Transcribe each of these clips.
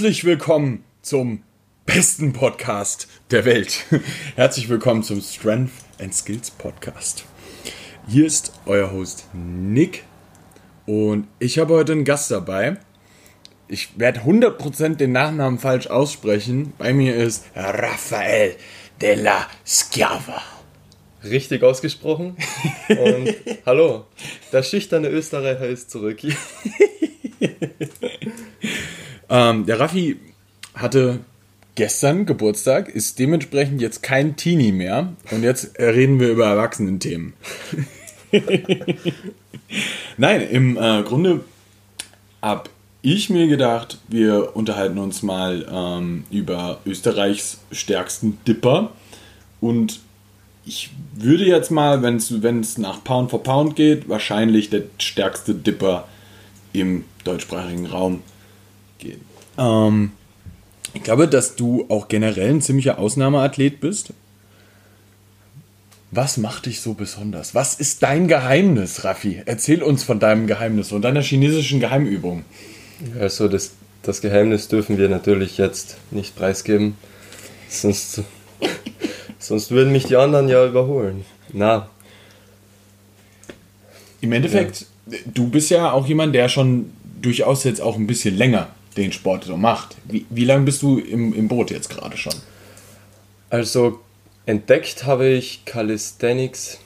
Herzlich willkommen zum besten Podcast der Welt. Herzlich willkommen zum Strength and Skills Podcast. Hier ist euer Host Nick und ich habe heute einen Gast dabei. Ich werde 100% den Nachnamen falsch aussprechen. Bei mir ist Rafael de la Schiava. Richtig ausgesprochen. Und hallo, der schüchterne Österreicher ist zurück. Ähm, der Raffi hatte gestern Geburtstag, ist dementsprechend jetzt kein Teenie mehr. Und jetzt reden wir über Erwachsenenthemen. Nein, im äh, Grunde habe ich mir gedacht, wir unterhalten uns mal ähm, über Österreichs stärksten Dipper. Und ich würde jetzt mal, wenn es nach Pound for Pound geht, wahrscheinlich der stärkste Dipper im deutschsprachigen Raum gehen. Ähm, ich glaube, dass du auch generell ein ziemlicher Ausnahmeathlet bist. Was macht dich so besonders? Was ist dein Geheimnis, Raffi? Erzähl uns von deinem Geheimnis und deiner chinesischen Geheimübung. Also das, das Geheimnis dürfen wir natürlich jetzt nicht preisgeben, sonst, sonst würden mich die anderen ja überholen. Na. Im Endeffekt, ja. du bist ja auch jemand, der schon durchaus jetzt auch ein bisschen länger den Sport so macht. Wie, wie lange bist du im, im Boot jetzt gerade schon? Also entdeckt habe ich Calisthenics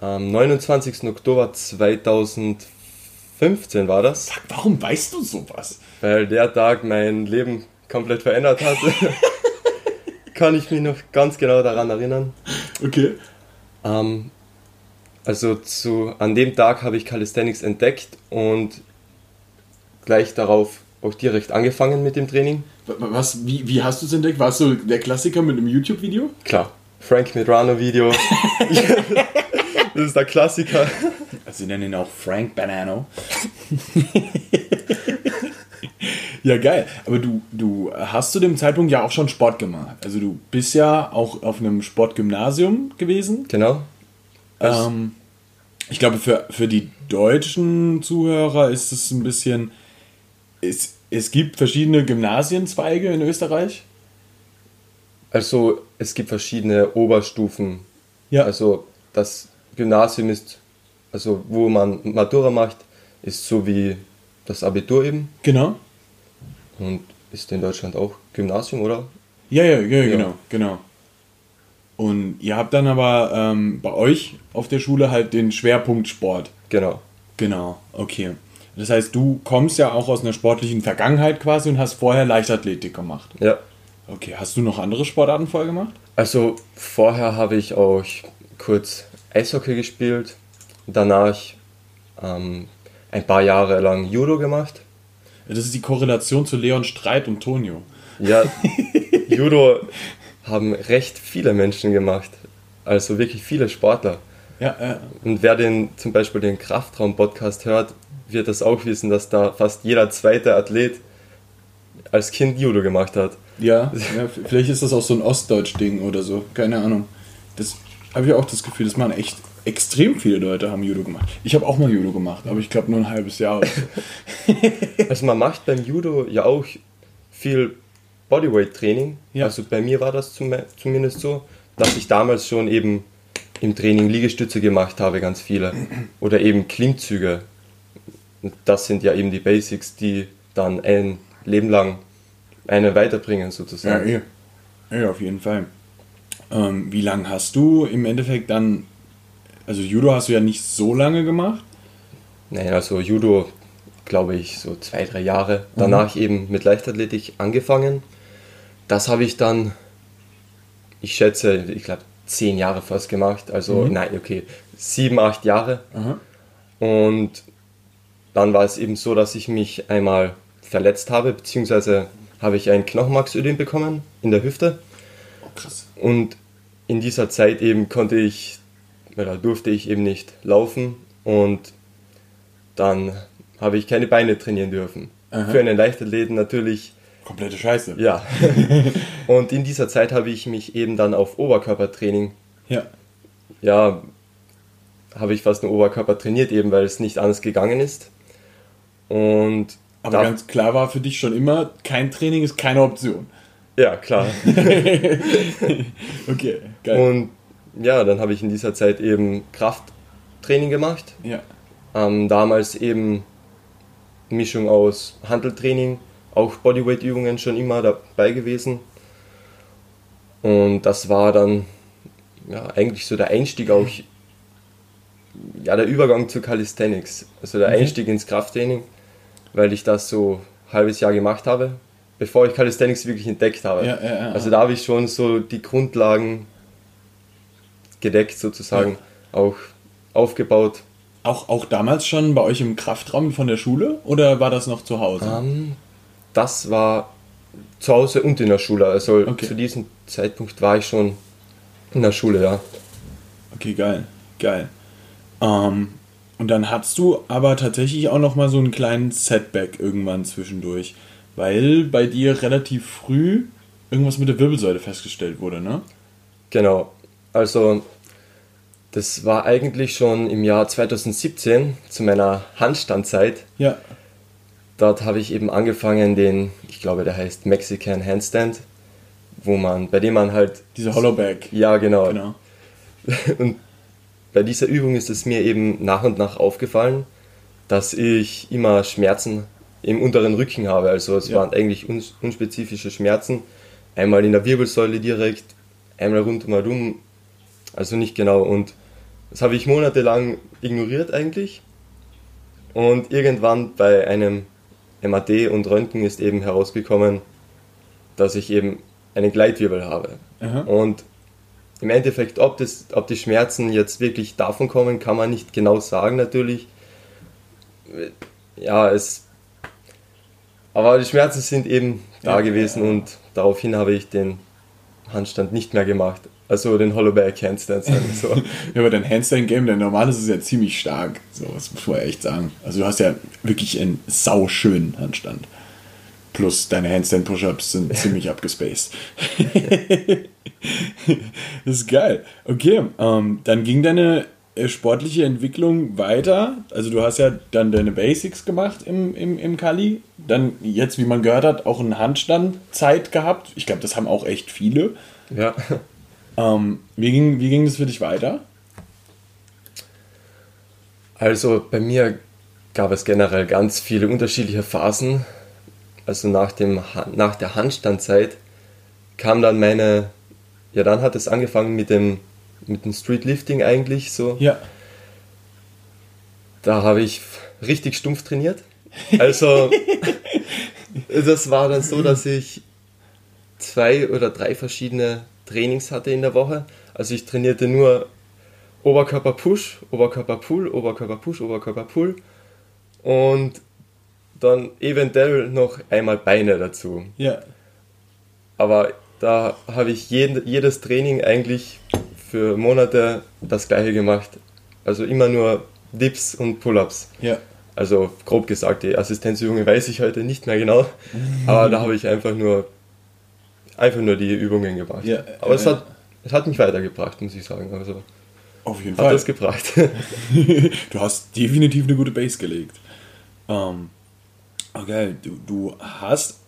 am 29. Oktober 2015 war das. Sag, warum weißt du sowas? Weil der Tag mein Leben komplett verändert hat. Kann ich mich noch ganz genau daran erinnern. Okay. Ähm, also zu, an dem Tag habe ich Calisthenics entdeckt und gleich darauf auch direkt angefangen mit dem Training. Was, wie, wie hast du es entdeckt? Warst du der Klassiker mit einem YouTube-Video? Klar. Frank Medrano-Video. das ist der Klassiker. Also sie nennen ihn auch Frank Banano. ja, geil. Aber du, du hast zu dem Zeitpunkt ja auch schon Sport gemacht. Also du bist ja auch auf einem Sportgymnasium gewesen. Genau. Ähm, ich glaube, für, für die deutschen Zuhörer ist es ein bisschen es, es gibt verschiedene Gymnasienzweige in Österreich. Also es gibt verschiedene Oberstufen. Ja. Also das Gymnasium ist, also wo man Matura macht, ist so wie das Abitur eben. Genau. Und ist in Deutschland auch Gymnasium, oder? Ja, ja, ja, ja. genau, genau. Und ihr habt dann aber ähm, bei euch auf der Schule halt den Schwerpunkt Sport. Genau. Genau, okay. Das heißt, du kommst ja auch aus einer sportlichen Vergangenheit quasi und hast vorher Leichtathletik gemacht. Ja. Okay, hast du noch andere Sportarten vorher gemacht? Also vorher habe ich auch kurz Eishockey gespielt, danach ähm, ein paar Jahre lang Judo gemacht. Das ist die Korrelation zu Leon Streit und Tonio. Ja, Judo haben recht viele Menschen gemacht. Also wirklich viele Sportler. Ja, ja. Und wer den zum Beispiel den Kraftraum-Podcast hört, wird das auch wissen, dass da fast jeder zweite Athlet als Kind Judo gemacht hat. Ja, ja vielleicht ist das auch so ein Ostdeutsch-Ding oder so, keine Ahnung. Das habe ich auch das Gefühl, das machen echt extrem viele Leute haben Judo gemacht. Ich habe auch mal Judo gemacht, aber ich glaube nur ein halbes Jahr. So. also man macht beim Judo ja auch viel Bodyweight-Training. Ja. Also bei mir war das zumindest so, dass ich damals schon eben im Training Liegestütze gemacht habe, ganz viele. Oder eben Klimmzüge das sind ja eben die Basics, die dann ein Leben lang einen weiterbringen, sozusagen. Ja, eh. ja auf jeden Fall. Ähm, wie lange hast du im Endeffekt dann, also Judo hast du ja nicht so lange gemacht? Nein, also Judo, glaube ich, so zwei, drei Jahre. Danach mhm. eben mit Leichtathletik angefangen. Das habe ich dann, ich schätze, ich glaube, zehn Jahre fast gemacht. Also, mhm. nein, okay, sieben, acht Jahre. Mhm. Und dann war es eben so, dass ich mich einmal verletzt habe, beziehungsweise habe ich ein Knochenmarksödem bekommen in der Hüfte. Oh, krass. Und in dieser Zeit eben konnte ich, oder durfte ich eben nicht laufen und dann habe ich keine Beine trainieren dürfen. Aha. Für einen Leichtathleten natürlich. Komplette Scheiße. Ja. und in dieser Zeit habe ich mich eben dann auf Oberkörpertraining. Ja. Ja, habe ich fast nur Oberkörper trainiert, eben weil es nicht anders gegangen ist. Und Aber ganz klar war für dich schon immer, kein Training ist keine Option. Ja, klar. Okay, geil. Und ja, dann habe ich in dieser Zeit eben Krafttraining gemacht. ja. Ähm, damals eben Mischung aus Handeltraining, auch Bodyweight-Übungen schon immer dabei gewesen. Und das war dann ja, eigentlich so der Einstieg auch, ja, der Übergang zu Calisthenics. Also der Okay. Einstieg ins Krafttraining, weil ich das so ein halbes Jahr gemacht habe, bevor ich Calisthenics wirklich entdeckt habe. Ja, ja, ja. Also da habe ich schon so die Grundlagen gedeckt sozusagen, auch aufgebaut. Auch, auch damals schon bei euch im Kraftraum von der Schule oder war das noch zu Hause? Ähm, das war zu Hause und in der Schule. Also Okay. zu diesem Zeitpunkt war ich schon in der Schule, ja. Okay, geil, geil. Ähm, und dann hattest du aber tatsächlich auch noch mal so einen kleinen Setback irgendwann zwischendurch, weil bei dir relativ früh irgendwas mit der Wirbelsäule festgestellt wurde, ne? Genau. Also das war eigentlich schon im Jahr 2017 zu meiner Handstandzeit. Ja. Dort habe ich eben angefangen, den, ich glaube, der heißt Mexican Handstand, wo man, bei dem man halt, Diese Hollowback. ja genau, Genau. Und bei dieser Übung ist es mir eben nach und nach aufgefallen, dass ich immer Schmerzen im unteren Rücken habe. Also es Ja. waren eigentlich uns- unspezifische Schmerzen. Einmal in der Wirbelsäule direkt, einmal rundherum. Also nicht genau. Und das habe ich monatelang ignoriert eigentlich. Und irgendwann bei einem MAD und Röntgen ist eben herausgekommen, dass ich eben einen Gleitwirbel habe. Aha. Und im Endeffekt, ob, das, ob die Schmerzen jetzt wirklich davon kommen, kann man nicht genau sagen natürlich. Ja, es. Aber die Schmerzen sind eben da Ja, gewesen ja, und daraufhin habe ich den Handstand nicht mehr gemacht. Also den Hollowback Handstand. sagen wir So. Ja, aber dein Handstand-Game, dein normales ist ja ziemlich stark. So, das muss man echt sagen. Also du hast ja wirklich einen sauschönen Handstand. Plus deine Handstand-Push-Ups sind ziemlich abgespaced. das ist geil. Okay, ähm, dann ging deine äh, sportliche Entwicklung weiter. Also du hast ja dann deine Basics gemacht im, im, im Kali. Dann jetzt, wie man gehört hat, auch einen Handstand-Zeit gehabt. Ich glaube, das haben auch echt viele. ja. Ähm, wie, ging, wie ging das für dich weiter? Also bei mir gab es generell ganz viele unterschiedliche Phasen. Also nach, dem, nach der Handstandzeit kam dann meine, ja dann hat es angefangen mit dem, mit dem Streetlifting eigentlich so. Ja. Da habe ich richtig stumpf trainiert. Also das war dann so, dass ich zwei oder drei verschiedene Trainings hatte in der Woche. Also ich trainierte nur Oberkörper-Push, Oberkörper-Pull, Oberkörper-Push, Oberkörper-Pull und dann eventuell noch einmal Beine dazu. Ja. Aber da habe ich jeden, jedes Training eigentlich für Monate das gleiche gemacht. Also immer nur Dips und Pull-ups. Ja. Also grob gesagt, die Assistenzübungen weiß ich heute nicht mehr genau, aber da habe ich einfach nur einfach nur die Übungen gemacht. Ja, aber es hat es hat mich weitergebracht, muss ich sagen. Also Auf jeden hat Fall. das gebracht. du hast definitiv eine gute Base gelegt. Ähm, okay, du, du hast.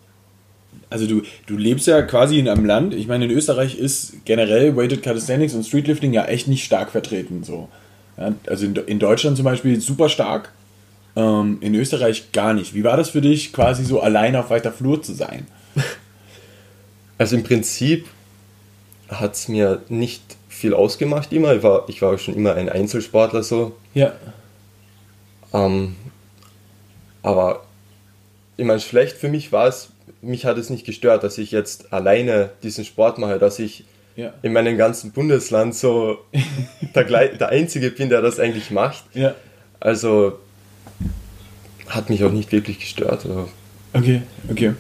Also du, du lebst ja quasi in einem Land, ich meine in Österreich ist generell Weighted Calisthenics und Streetlifting ja echt nicht stark vertreten. So. Ja, also in, in Deutschland zum Beispiel super stark, ähm, in Österreich gar nicht. Wie war das für dich, quasi so allein auf weiter Flur zu sein? Also im Prinzip hat es mir nicht viel ausgemacht immer. Ich war, ich war schon immer ein Einzelsportler so. Ja. Ähm, aber ich meine, schlecht für mich war es, mich hat es nicht gestört, dass ich jetzt alleine diesen Sport mache, dass ich Ja. in meinem ganzen Bundesland so der, der Einzige bin, der das eigentlich macht. Ja. Also hat mich auch nicht wirklich gestört. Also, Okay, okay.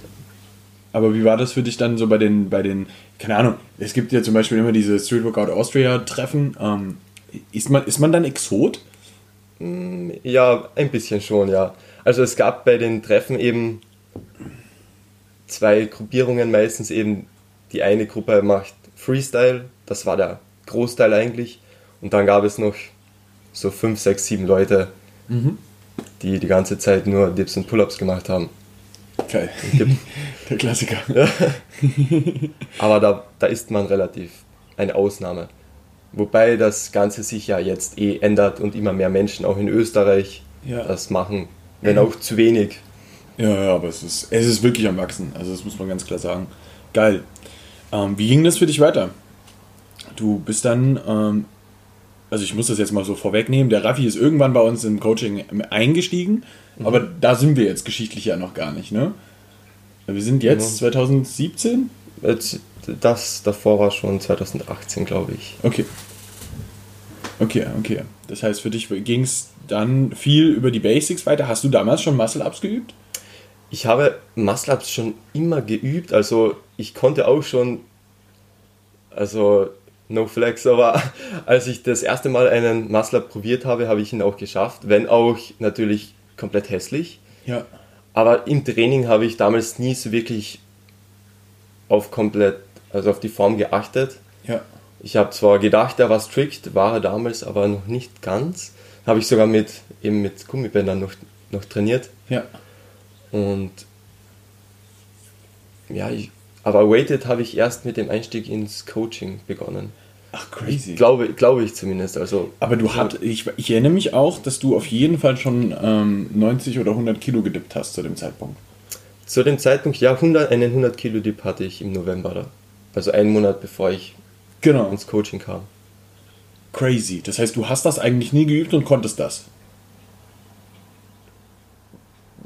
Aber wie war das für dich dann so bei den, bei den, keine Ahnung, es gibt ja zum Beispiel immer diese Street Workout Austria Treffen. Ähm, ist, man, ist man dann Exot? Ja, ein bisschen schon, ja. Also es gab bei den Treffen eben zwei Gruppierungen meistens eben. Die eine Gruppe macht Freestyle, das war der Großteil eigentlich. Und dann gab es noch so fünf, sechs, sieben Leute, die die ganze Zeit nur Dips und Pull-Ups gemacht haben. Geil. Der Klassiker. Aber da, da ist man relativ eine Ausnahme. Wobei das Ganze sich ja jetzt eh ändert und immer mehr Menschen auch in Österreich Ja. das machen, wenn auch zu wenig. Ja, ja, aber es ist, es ist wirklich am Wachsen. Also das muss man ganz klar sagen. Geil. Ähm, wie ging das für dich weiter? Du bist dann, ähm, also ich muss das jetzt mal so vorwegnehmen, der Raffi ist irgendwann bei uns im Coaching eingestiegen, aber da sind wir jetzt geschichtlich ja noch gar nicht, ne? Wir sind jetzt 2017? Jetzt- Das davor war schon 2018, glaube ich. Okay. Okay, okay. Das heißt, für dich ging es dann viel über die Basics weiter. Hast du damals schon Muscle-Ups geübt? Ich habe Muscle-Ups schon immer geübt, also ich konnte auch schon, also no flex, aber als ich das erste Mal einen Muscle-Up probiert habe, habe ich ihn auch geschafft, wenn auch natürlich komplett hässlich. Ja. Aber im Training habe ich damals nie so wirklich auf komplett, also auf die Form geachtet. Ja. Ich habe zwar gedacht, er war strict, war er damals, aber noch nicht ganz. Habe ich sogar mit, eben mit Gummibändern noch, noch trainiert. Ja. Und ja, ich, aber Weighted habe ich erst mit dem Einstieg ins Coaching begonnen. Ach, crazy. Glaube, glaube ich zumindest. Also, Aber du hat, ich, ich erinnere mich auch, dass du auf jeden Fall schon ähm, 90 oder 100 Kilo gedippt hast zu dem Zeitpunkt. zu dem Zeitpunkt, ja, 100, einen 100 Kilo Dip hatte ich im November. Da. Also einen Monat bevor ich Genau. ins Coaching kam. Crazy. Das heißt, du hast das eigentlich nie geübt und konntest das.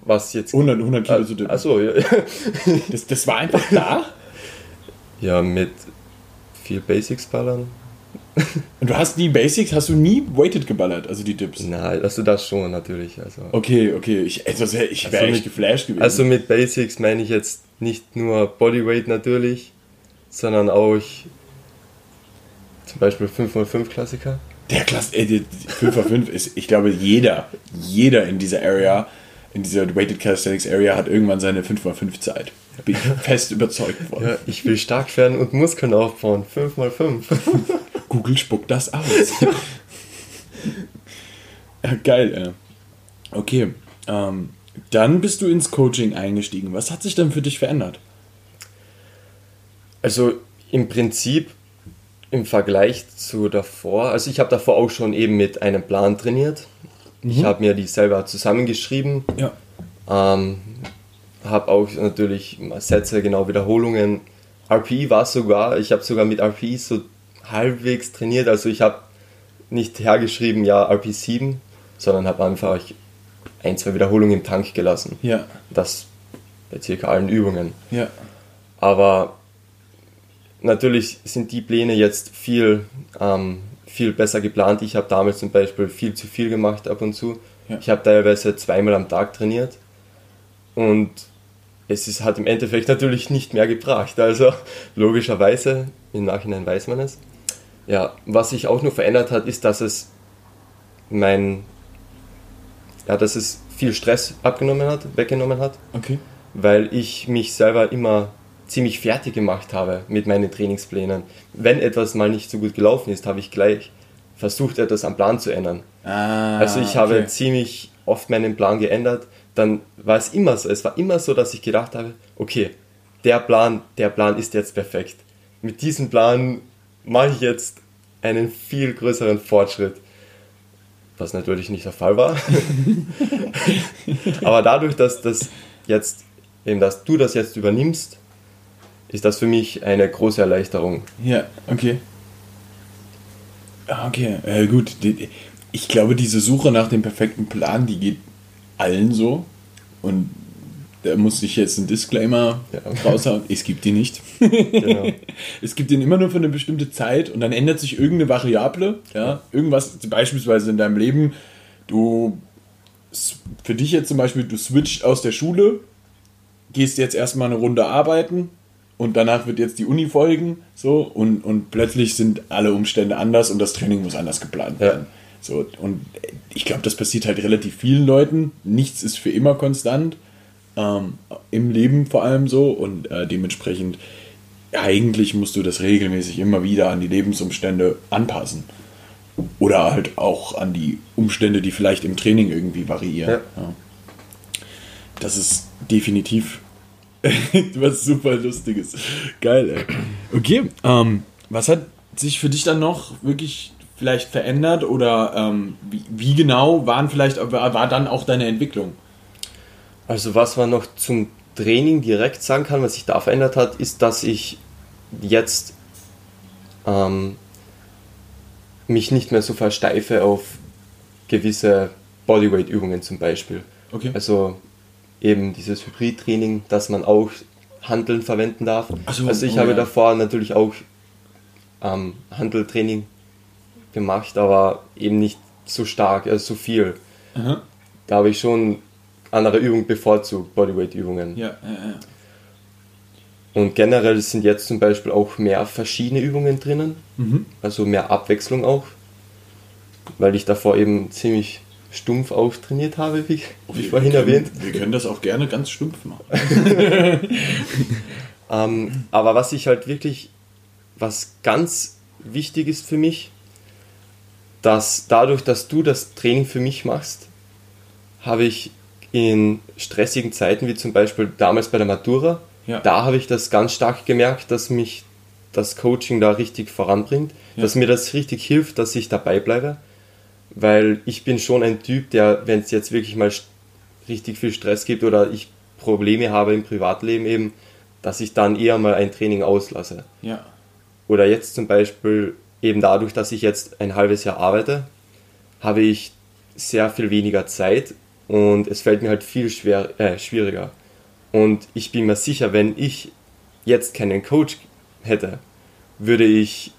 Was jetzt. 100, 100 Kilo zu dippen. Achso, ja. Das, das war einfach da. ja, mit viel Basics ballern. Und du hast die Basics, hast du nie weighted geballert, also die Dips. Nein, also das schon natürlich. Also, Okay, okay. Ich, also, ich wäre Also echt geflasht gewesen. also mit Basics meine ich jetzt nicht nur Bodyweight natürlich, sondern auch zum Beispiel 5x5 Klassiker. der Klasse, ey, die 5 auf 5 ist, ich glaube, jeder, jeder in dieser Area, in dieser Weighted Calisthenics Area hat irgendwann seine 5x5 Zeit. Bin ich fest überzeugt von. Ja, ich will stark werden und Muskeln aufbauen. 5x5. Google spuckt das aus. ja, geil, ey. Okay, ähm, dann bist du ins Coaching eingestiegen. Was hat sich dann für dich verändert? Also im Prinzip im Vergleich zu davor, also ich habe davor auch schon eben mit einem Plan trainiert. Ich habe mir die selber zusammengeschrieben, Ja. ähm, habe auch natürlich Sätze, genau Wiederholungen. RPI war sogar, ich habe sogar mit RPI so halbwegs trainiert, also ich habe nicht hergeschrieben, ja, RP 7, sondern habe einfach ein, zwei Wiederholungen im Tank gelassen. Ja, Das bei circa allen Übungen. ja, Aber natürlich sind die Pläne jetzt viel, ähm, viel besser geplant. Ich habe damals zum Beispiel viel zu viel gemacht ab und zu. Ja. Ich habe teilweise zweimal am Tag trainiert und es ist, hat im Endeffekt natürlich nicht mehr gebracht. Also logischerweise, im Nachhinein weiß man es. Ja, was sich auch noch verändert hat, ist, dass es mein, ja, dass es viel Stress abgenommen hat, weggenommen hat okay. weil ich mich selber immer ziemlich fertig gemacht habe mit meinen Trainingsplänen. Wenn etwas mal nicht so gut gelaufen ist, habe ich gleich versucht, etwas am Plan zu ändern. Ah, Also ich habe okay. ziemlich oft meinen Plan geändert. Dann war es immer so. Es war immer so, dass ich gedacht habe, okay, der Plan, der Plan ist jetzt perfekt. Mit diesem Plan mache ich jetzt einen viel größeren Fortschritt. Was natürlich nicht der Fall war. Aber dadurch, dass das jetzt, eben, dass du das jetzt übernimmst, ist das für mich eine große Erleichterung. Ja, okay. Ah, Okay, äh, gut. Ich glaube, diese Suche nach dem perfekten Plan, die geht allen so. Und da muss ich jetzt einen Disclaimer Ja. raushauen. Es gibt die nicht. Genau. Es gibt den immer nur für eine bestimmte Zeit und dann ändert sich irgendeine Variable. Ja? Irgendwas, beispielsweise in deinem Leben, du, für dich jetzt zum Beispiel, du switcht aus der Schule, gehst jetzt erstmal eine Runde arbeiten und danach wird jetzt die Uni folgen, so, und, und plötzlich sind alle Umstände anders und das Training muss anders geplant Ja. werden. So, und ich glaube, das passiert halt relativ vielen Leuten. Nichts ist für immer konstant. Ähm, Im Leben vor allem so. Und äh, dementsprechend, eigentlich musst du das regelmäßig immer wieder an die Lebensumstände anpassen. Oder halt auch an die Umstände, die vielleicht im Training irgendwie variieren. Ja. Ja. Das ist definitiv was super Lustiges. Geil, ey. Okay, ähm, was hat sich für dich dann noch wirklich vielleicht verändert oder ähm, wie, wie, genau waren vielleicht, war dann auch deine Entwicklung? Also was man noch zum Training direkt sagen kann, was sich da verändert hat, ist, dass ich jetzt ähm, mich nicht mehr so versteife auf gewisse Bodyweight-Übungen zum Beispiel. Okay. Also eben dieses Hybrid-Training, dass man auch Handeln verwenden darf. So, also ich oh, habe ja. davor natürlich auch ähm, Handeltraining gemacht, aber eben nicht so stark, also so viel. Aha. Da habe ich schon andere Übungen bevorzugt, Bodyweight-Übungen. Ja, ja, ja. Und generell sind jetzt zum Beispiel auch mehr verschiedene Übungen drinnen, mhm. also mehr Abwechslung auch, weil ich davor eben ziemlich stumpf auch trainiert habe, wie, wie wir vorhin können, erwähnt. Wir können das auch gerne ganz stumpf machen. ähm, aber was ich halt wirklich, was ganz wichtig ist für mich, dass dadurch, dass du das Training für mich machst, habe ich in stressigen Zeiten, wie zum Beispiel damals bei der Matura, ja. da habe ich das ganz stark gemerkt, dass mich das Coaching da richtig voranbringt, ja. dass mir das richtig hilft, dass ich dabei bleibe weil ich bin schon ein Typ, der, wenn es jetzt wirklich mal richtig viel Stress gibt oder ich Probleme habe im Privatleben eben, dass ich dann eher mal ein Training auslasse. Ja. Oder jetzt zum Beispiel eben dadurch, dass ich jetzt ein halbes Jahr arbeite, habe ich sehr viel weniger Zeit und es fällt mir halt viel schwer, äh, schwieriger. Und ich bin mir sicher, wenn ich jetzt keinen Coach hätte, würde ich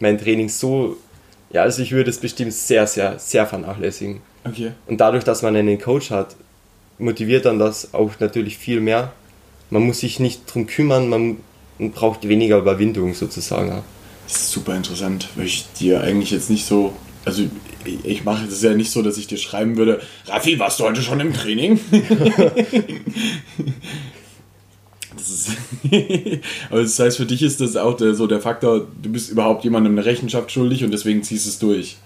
mein Training so ja, also ich würde es bestimmt sehr, sehr, sehr vernachlässigen. Okay. Und dadurch, dass man einen Coach hat, motiviert dann das auch natürlich viel mehr. Man muss sich nicht drum kümmern, man braucht weniger Überwindung sozusagen. Das ist super interessant, weil ich dir eigentlich jetzt nicht so. Also, ich mache es ja nicht so, dass ich dir schreiben würde: Raffi, warst du heute schon im Training? Das ist Aber das heißt, für dich ist das auch der, so der Faktor, du bist überhaupt jemandem eine Rechenschaft schuldig und deswegen ziehst du es durch.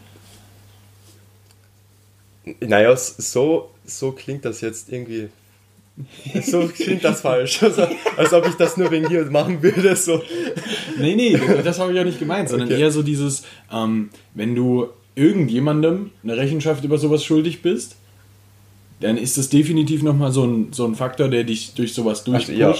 Naja, so, so klingt das jetzt irgendwie. So klingt das falsch. Also, als ob ich das nur wegen dir machen würde. So. Nee, nee, das habe ich ja nicht gemeint, sondern okay. eher so dieses, ähm, wenn du irgendjemandem eine Rechenschaft über sowas schuldig bist, dann ist das definitiv nochmal so ein, so ein Faktor, der dich durch sowas durchpusht. Also, ja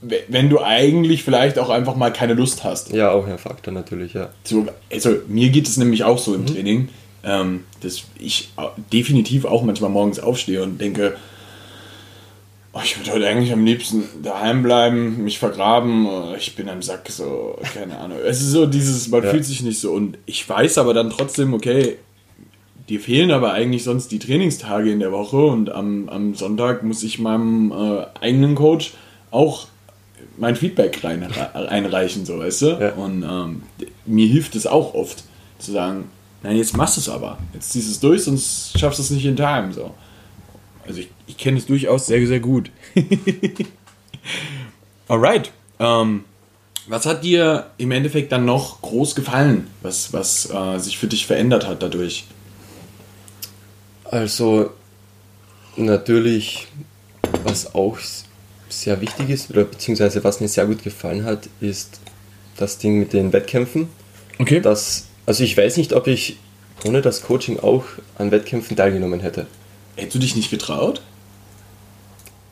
wenn du eigentlich vielleicht auch einfach mal keine Lust hast. Ja, auch ein Faktor natürlich, ja. So, also mir geht es nämlich auch so im mhm. Training, ähm, dass ich definitiv auch manchmal morgens aufstehe und denke, oh, ich würde heute eigentlich am liebsten daheim bleiben, mich vergraben, ich bin am Sack, so, keine Ahnung. Es ist so dieses, man ja. fühlt sich nicht so und ich weiß aber dann trotzdem, okay, dir fehlen aber eigentlich sonst die Trainingstage in der Woche und am, am Sonntag muss ich meinem äh, eigenen Coach auch mein Feedback rein, einreichen, so weißt du? Ja. Und ähm, mir hilft es auch oft zu sagen, nein, jetzt machst du es aber. Jetzt ziehst du es durch, sonst schaffst du es nicht in Time. So. Also ich, ich kenne es durchaus sehr, sehr gut. Alright. Ähm, was hat dir im Endeffekt dann noch groß gefallen, was, was äh, sich für dich verändert hat dadurch? Also natürlich, was auch sehr wichtig ist, oder beziehungsweise was mir sehr gut gefallen hat, ist das Ding mit den Wettkämpfen. Okay. Das, also ich weiß nicht, ob ich ohne das Coaching auch an Wettkämpfen teilgenommen hätte. Hättest du dich nicht getraut?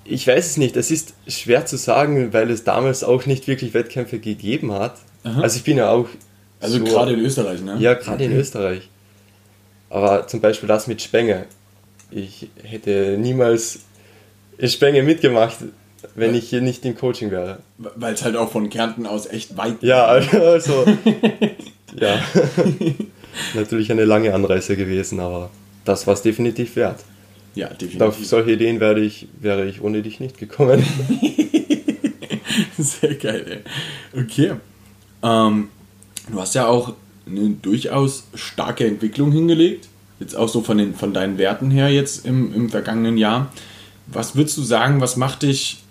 Ich weiß es nicht. Es ist schwer zu sagen, weil es damals auch nicht wirklich Wettkämpfe gegeben hat. Aha. Also ich bin ja auch. Also so, gerade in Österreich, ne? Ja, gerade in Österreich. Aber zum Beispiel das mit Spenge. Ich hätte niemals Spenge mitgemacht, wenn ich hier nicht im Coaching wäre. Weil es halt auch von Kärnten aus echt weit Ja, also, ja. Natürlich eine lange Anreise gewesen, aber das war es definitiv wert. Ja, definitiv. Auf solche Ideen wäre ich, wäre ich ohne dich nicht gekommen. Sehr geil, ey. Okay. Ähm, du hast ja auch eine durchaus starke Entwicklung hingelegt. Jetzt auch so von, den, von deinen Werten her jetzt im, im vergangenen Jahr. Was würdest du sagen, was macht dich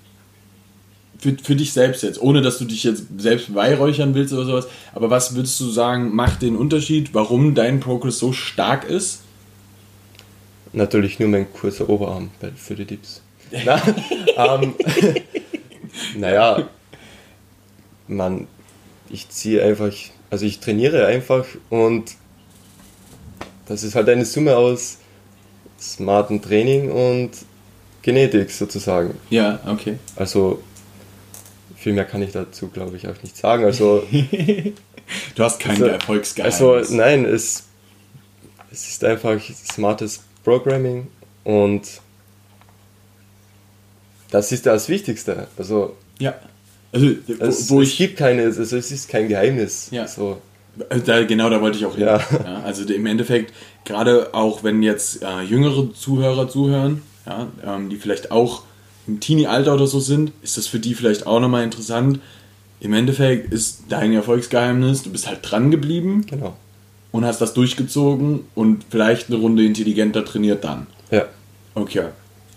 für, für dich selbst jetzt, ohne dass du dich jetzt selbst beweihräuchern willst oder sowas, aber was würdest du sagen, macht den Unterschied, warum dein Progress so stark ist? Natürlich nur mein kurzer Oberarm für die Dips. ähm, naja, man, ich ziehe einfach, also ich trainiere einfach und das ist halt eine Summe aus smarten Training und Genetik sozusagen. Ja, okay. Also viel mehr kann ich dazu, glaube ich, auch nicht sagen. Also du hast kein also, Erfolgsgeheimnis. Also nein, es, es ist einfach smartes Programming und das ist das Wichtigste. Also ja. Also, wo, es, wo es gibt keine, also es ist kein Geheimnis. Ja. So. Da, genau, da wollte ich auch hin. Ja. ja. also im Endeffekt, gerade auch wenn jetzt äh, jüngere Zuhörer zuhören, ja, ähm, die vielleicht auch im Teenie-Alter oder so sind, ist das für die vielleicht auch nochmal interessant. Im Endeffekt ist dein Erfolgsgeheimnis, du bist halt dran geblieben genau. und hast das durchgezogen und vielleicht eine Runde intelligenter trainiert dann. Ja. Okay.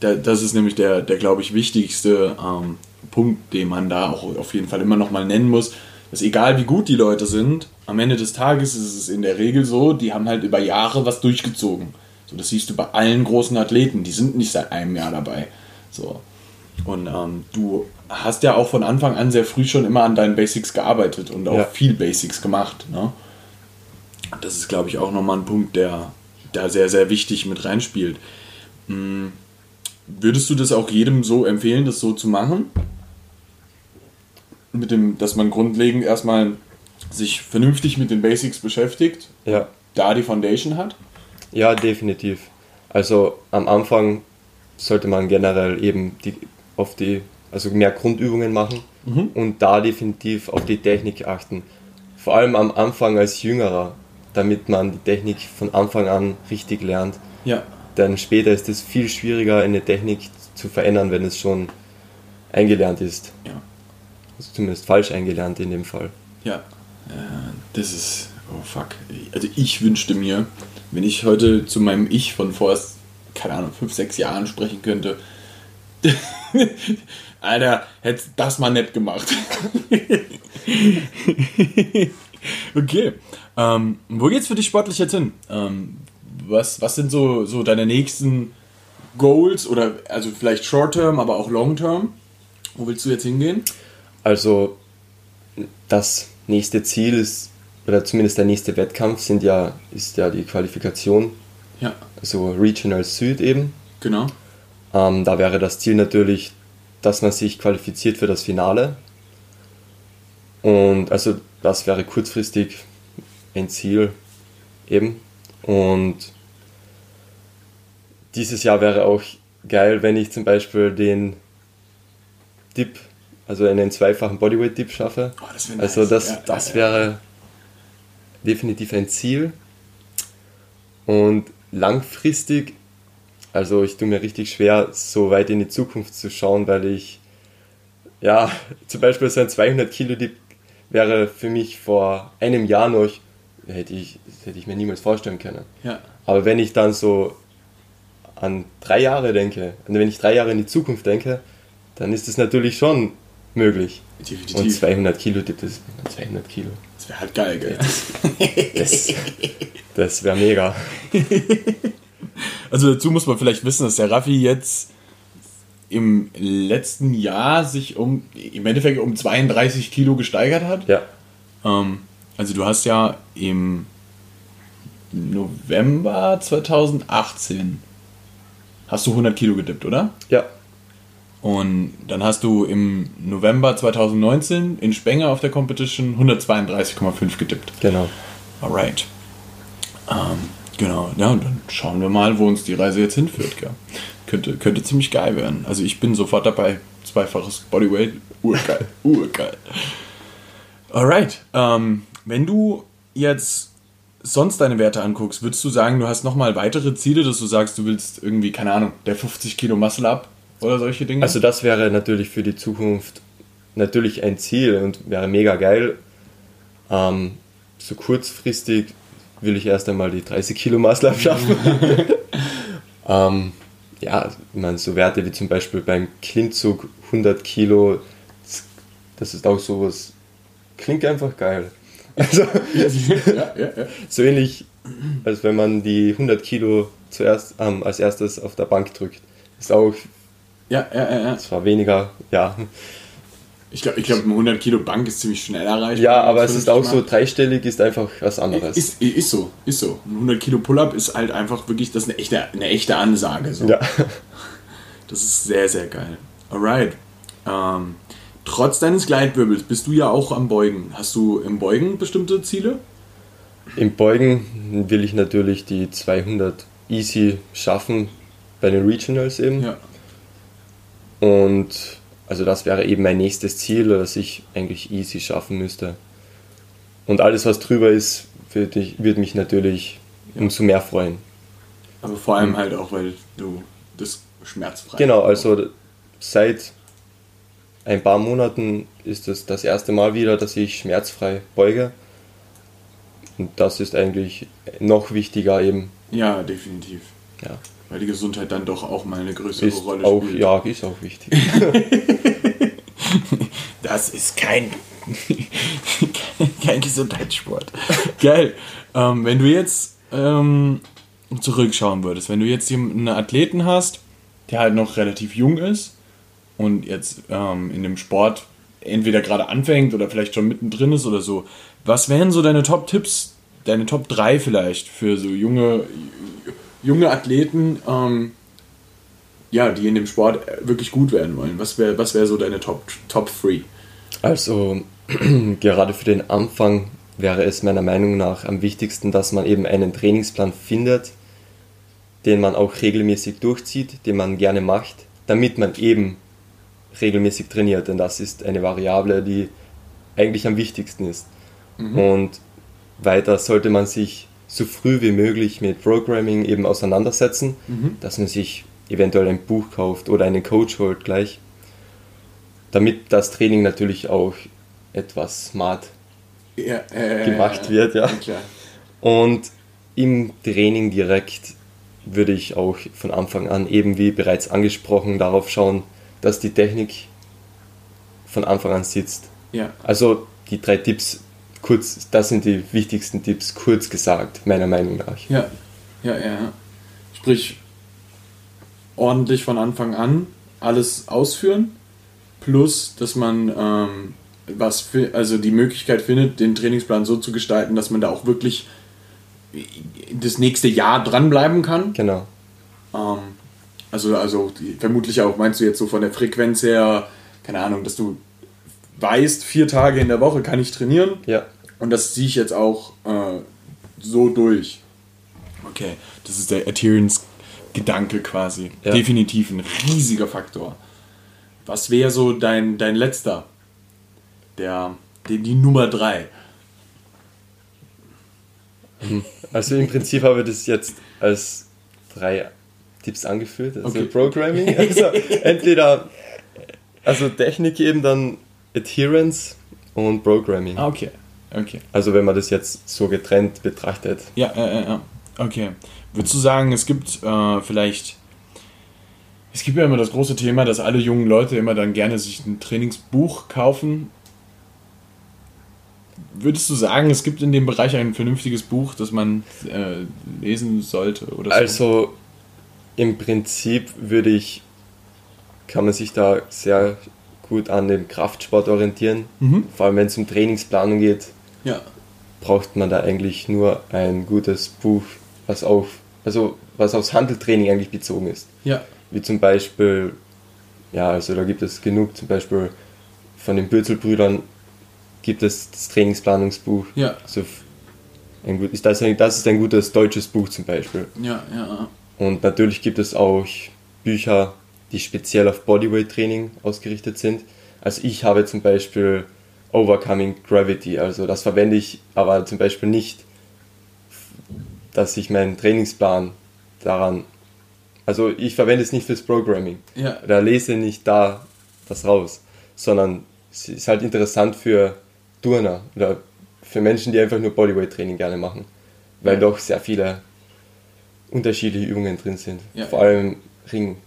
das ist nämlich der, der glaube ich, wichtigste ähm, Punkt, den man da auch auf jeden Fall immer nochmal nennen muss. Dass egal wie gut die Leute sind, am Ende des Tages ist es in der Regel so, die haben halt über Jahre was durchgezogen. So, das siehst du bei allen großen Athleten, die sind nicht seit einem Jahr dabei. So. Und ähm, du hast ja auch von Anfang an sehr früh schon immer an deinen Basics gearbeitet und auch ja. viel Basics gemacht. Ne? Das ist, glaube ich, auch nochmal ein Punkt, der da sehr, sehr wichtig mit reinspielt. Hm. Würdest du das auch jedem so empfehlen, das so zu machen? Mit dem, dass man grundlegend erstmal sich vernünftig mit den Basics beschäftigt, ja. da die Foundation hat? Ja, definitiv. Also am Anfang sollte man generell eben die, auf die, also mehr Grundübungen machen mhm. und da definitiv auf die Technik achten. Vor allem am Anfang als Jüngerer, damit man die Technik von Anfang an richtig lernt. Ja. Denn später ist es viel schwieriger, eine Technik zu verändern, wenn es schon eingelernt ist. Ja. Also zumindest falsch eingelernt in dem Fall. Ja, das ist, oh fuck. Also ich wünschte mir, wenn ich heute zu meinem Ich von vor, keine Ahnung, fünf, sechs Jahren sprechen könnte, Alter, hättest das mal nett gemacht. okay. Ähm, wo geht's für dich sportlich jetzt hin? Ähm, was, was sind so, so deine nächsten Goals oder also vielleicht Short-Term, aber auch Long-Term? Wo willst du jetzt hingehen? Also das nächste Ziel ist, oder zumindest der nächste Wettkampf sind ja, ist ja die Qualifikation. Ja. Also Regional Süd eben. Genau. Ähm, da wäre das Ziel natürlich, dass man sich qualifiziert für das Finale. Und also das wäre kurzfristig ein Ziel eben. Und dieses Jahr wäre auch geil, wenn ich zum Beispiel den Dip, also einen zweifachen Bodyweight-Dip schaffe. Oh, das also nice. Also das, ja, das ja, wäre ja. definitiv ein Ziel. Und langfristig also ich tue mir richtig schwer, so weit in die Zukunft zu schauen, weil ich, ja, zum Beispiel so ein 200 Kilo Dip wäre für mich vor einem Jahr noch, hätte ich, hätte ich mir niemals vorstellen können. Ja. Aber wenn ich dann so an drei Jahre denke, und wenn ich drei Jahre in die Zukunft denke, dann ist es natürlich schon möglich. Definitiv. Und 200 Kilo Dip, das 200 Kilo. Das wäre halt geil, gell? Das, das, das wäre mega. Also dazu muss man vielleicht wissen, dass der Raffi jetzt im letzten Jahr sich um im Endeffekt um 32 Kilo gesteigert hat. Ja. Ähm, also du hast ja im November 2018 hast du 100 Kilo gedippt, oder? Ja. Und dann hast du im November 2019 in Spenger auf der Competition 132,5 gedippt. Genau. Alright. Ähm, Genau, ja, und dann schauen wir mal, wo uns die Reise jetzt hinführt. Gell. Könnte, könnte ziemlich geil werden. Also ich bin sofort dabei. Zweifaches Bodyweight, urgeil, urgeil. Alright, ähm, wenn du jetzt sonst deine Werte anguckst, würdest du sagen, du hast nochmal weitere Ziele, dass du sagst, du willst irgendwie, keine Ahnung, der 50 Kilo Muscle Up oder solche Dinge? Also das wäre natürlich für die Zukunft natürlich ein Ziel und wäre mega geil. Ähm, so kurzfristig will ich erst einmal die 30 Kilo Muscle schaffen. ähm, ja, ich meine, so Werte wie zum Beispiel beim Klimmzug 100 Kilo, das ist auch sowas, klingt einfach geil. Also, ja, ja, ja. so ähnlich, als wenn man die 100 Kilo zuerst ähm, als erstes auf der Bank drückt. Ist auch ja, ja, ja, ja. zwar weniger, ja, Ich glaube, ich glaub, eine 100 Kilo Bank ist ziemlich schnell erreicht. Ja, aber es ist auch so, dreistellig ist einfach was anderes. Ist, ist so, ist so. Ein 100 Kilo Pull-Up ist halt einfach wirklich, das ist eine echte, eine echte Ansage. So. Ja. Das ist sehr, sehr geil. Alright. Ähm, trotz deines Gleitwirbels bist du ja auch am Beugen. Hast du im Beugen bestimmte Ziele? Im Beugen will ich natürlich die 200 easy schaffen bei den Regionals eben. Ja. Und also das wäre eben mein nächstes Ziel, das ich eigentlich easy schaffen müsste. Und alles, was drüber ist, würde, ich, würde mich natürlich umso mehr freuen. Aber vor allem halt auch, weil du das schmerzfrei Genau, also seit ein paar Monaten ist es das erste Mal wieder, dass ich schmerzfrei beuge. Und das ist eigentlich noch wichtiger eben. Ja, definitiv. Ja. Weil die Gesundheit dann doch auch mal eine größere Ist Rolle auch, spielt. ja, ist auch wichtig. Das ist kein, kein Gesundheitssport. Geil. Ähm, wenn du jetzt ähm, zurückschauen würdest, wenn du jetzt einen Athleten hast, der halt noch relativ jung ist und jetzt ähm, in dem Sport entweder gerade anfängt oder vielleicht schon mittendrin ist oder so, was wären so deine Top-Tipps, deine Top 3 vielleicht für so junge, junge Athleten, ähm, ja, die in dem Sport wirklich gut werden wollen? Was wäre was wär so deine Top, Top 3? Also gerade für den Anfang wäre es meiner Meinung nach am wichtigsten, dass man eben einen Trainingsplan findet, den man auch regelmäßig durchzieht, den man gerne macht, damit man eben regelmäßig trainiert. Denn das ist eine Variable, die eigentlich am wichtigsten ist. Und weiter sollte man sich so früh wie möglich mit Programming eben auseinandersetzen, dass man sich eventuell ein Buch kauft oder einen Coach holt gleich, damit das Training natürlich auch etwas smart ja, äh, gemacht wird, ja. Klar. Und im Training direkt würde ich auch von Anfang an, eben wie bereits angesprochen, darauf schauen, dass die Technik von Anfang an sitzt. Ja, Also die drei Tipps, kurz, das sind die wichtigsten Tipps, kurz gesagt, meiner Meinung nach. ja, ja, ja. Sprich, ordentlich von Anfang an alles ausführen, plus, dass man ähm, was für, also die Möglichkeit findet, den Trainingsplan so zu gestalten, dass man da auch wirklich das nächste Jahr dranbleiben kann. Genau. Ähm, also, also die, vermutlich auch, meinst du jetzt so von der Frequenz her, keine Ahnung, dass du weißt, vier Tage in der Woche kann ich trainieren Ja, und das ziehe ich jetzt auch äh, so durch. Okay, das ist der Adherence-Gedanke quasi. Ja. Definitiv ein riesiger Faktor. Was wäre so dein, dein letzter? Der, die, die Nummer drei. also im Prinzip habe ich das jetzt als drei Tipps angeführt. Also Okay. Programming, also entweder also Technik eben, dann Adherence und Programming. Ah, okay. Okay. Also wenn man das jetzt so getrennt betrachtet. Ja, ja, ja, ja. Okay. Würdest du sagen, es gibt äh, vielleicht. Es gibt ja immer das große Thema, dass alle jungen Leute immer dann gerne sich ein Trainingsbuch kaufen. Würdest du sagen, es gibt in dem Bereich ein vernünftiges Buch, das man äh, lesen sollte? Oder so? Also im Prinzip würde ich, kann man sich da sehr gut an dem Kraftsport orientieren. Mhm. Vor allem wenn es um Trainingsplanung geht, Ja. braucht man da eigentlich nur ein gutes Buch, was auf, also was aufs Handeltraining eigentlich bezogen ist. Ja. Wie zum Beispiel, ja, also da gibt es genug, zum Beispiel von den Bürzelbrüdern gibt es das Trainingsplanungsbuch. Ja. Also ein gut, das, das ist ein gutes deutsches Buch zum Beispiel. Ja, ja. Und natürlich gibt es auch Bücher, die speziell auf Bodyweight-Training ausgerichtet sind. Also ich habe zum Beispiel Overcoming Gravity, also das verwende ich aber zum Beispiel nicht, dass ich meinen Trainingsplan daran, also ich verwende es nicht fürs Programming. Ja. Da lese nicht da das raus, sondern es ist halt interessant für Turner oder für Menschen, die einfach nur Bodyweight-Training gerne machen, weil doch sehr viele unterschiedliche Übungen drin sind. Ja. Vor allem Ring,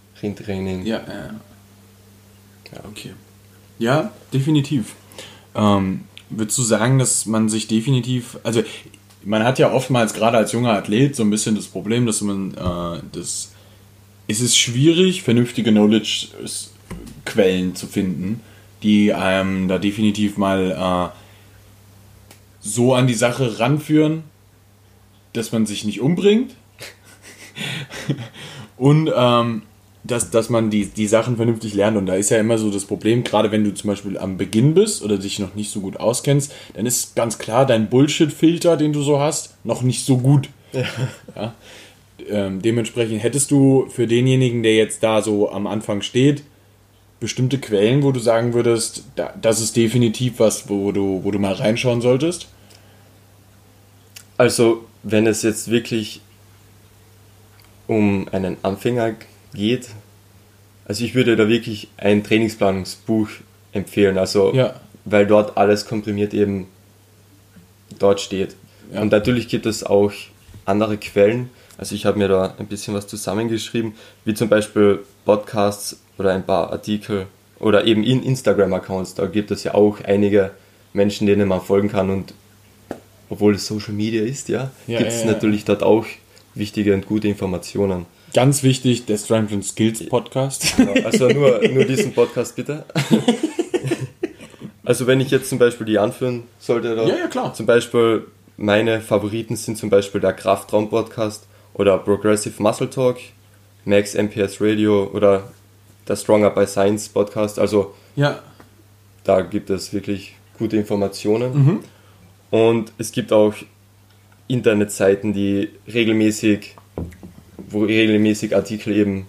Ja, ja, ja. Ja, okay. Ja, definitiv. Ähm, würdest du sagen, dass man sich definitiv, also man hat ja oftmals gerade als junger Athlet so ein bisschen das Problem, dass man äh, das, es ist schwierig, vernünftige Knowledge-Quellen zu finden, die einem da definitiv mal äh, so an die Sache ranführen, dass man sich nicht umbringt. und ähm, dass, dass man die, die Sachen vernünftig lernt. Und da ist ja immer so das Problem, gerade wenn du zum Beispiel am Beginn bist oder dich noch nicht so gut auskennst, dann ist ganz klar dein Bullshit-Filter, den du so hast, noch nicht so gut. Ja. ja? Ähm, dementsprechend hättest du für denjenigen, der jetzt da so am Anfang steht, bestimmte Quellen, wo du sagen würdest, da, das ist definitiv was, wo du, wo du mal reinschauen solltest? Also, wenn es jetzt wirklich um einen Anfänger geht, also ich würde da wirklich ein Trainingsplanungsbuch empfehlen, also ja. weil dort alles komprimiert eben dort steht. Ja. Und natürlich gibt es auch andere Quellen. Also ich habe mir da ein bisschen was zusammengeschrieben, wie zum Beispiel Podcasts oder ein paar Artikel oder eben in Instagram-Accounts. Da gibt es ja auch einige Menschen, denen man folgen kann und obwohl es Social Media ist, ja, ja gibt es ja, natürlich dort auch wichtige und gute Informationen. Ganz wichtig, der Strength and Skills Podcast. Genau, also nur, nur diesen Podcast bitte. Also wenn ich jetzt zum Beispiel die anführen sollte, ja, ja, klar. zum Beispiel meine Favoriten sind zum Beispiel der Kraftraum Podcast oder Progressive Muscle Talk, Max MPS Radio oder der Stronger by Science Podcast. Also ja. da gibt es wirklich gute Informationen. Mhm. Und es gibt auch Internetseiten, die regelmäßig, wo regelmäßig Artikel eben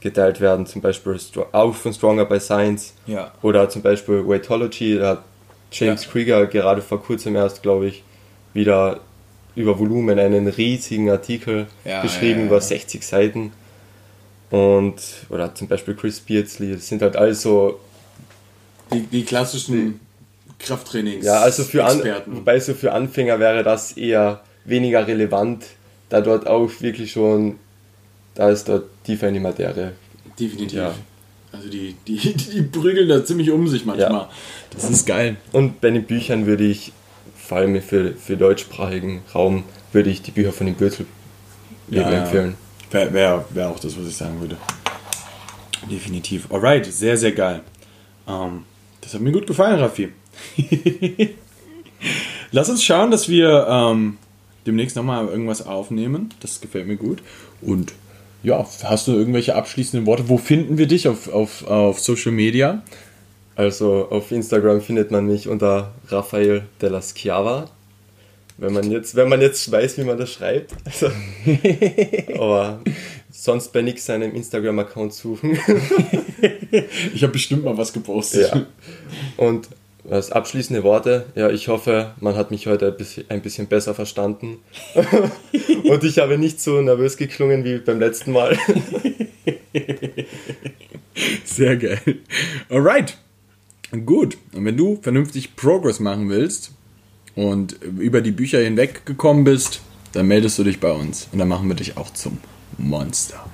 geteilt werden, zum Beispiel auch von Stronger by Science ja. oder zum Beispiel Weightology, da hat James ja. Krieger gerade vor kurzem erst, glaube ich, wieder über Volumen einen riesigen Artikel ja, geschrieben, über 60 Seiten. Und, oder zum Beispiel Chris Beardsley, das sind halt also die, die klassischen Krafttrainings. Ja, also für An wobei so für Anfänger wäre das eher weniger relevant, da dort auch wirklich schon, da ist dort tiefer in die Materie. Definitiv. Ja. Also die, die, die prügeln da ziemlich um sich manchmal. Ja. Das ist geil. Und bei den Büchern würde ich, vor allem für, für deutschsprachigen Raum, würde ich die Bücher von den Bürzel ja, empfehlen. Wäre wär, wär auch das, was ich sagen würde. Definitiv. Alright, sehr, sehr geil. Ähm, das hat mir gut gefallen, Raffi. Lass uns schauen, dass wir ähm, demnächst nochmal irgendwas aufnehmen. Das gefällt mir gut. Und ja, hast du irgendwelche abschließenden Worte? Wo finden wir dich auf, auf, auf Social Media? Also auf Instagram findet man mich unter Rafael della Schiava. Wenn man jetzt, wenn man jetzt weiß, wie man das schreibt. Also, aber sonst bei nix seinem Instagram-Account suchen. ich habe bestimmt mal was gepostet. Ja. Und als abschließende Worte, ja, ich hoffe, man hat mich heute ein bisschen besser verstanden. Und ich habe nicht so nervös geklungen wie beim letzten Mal. Sehr geil. Alright. Gut. Und wenn du vernünftig Progress machen willst und über die Bücher hinweg gekommen bist, dann meldest du dich bei uns und dann machen wir dich auch zum Monster.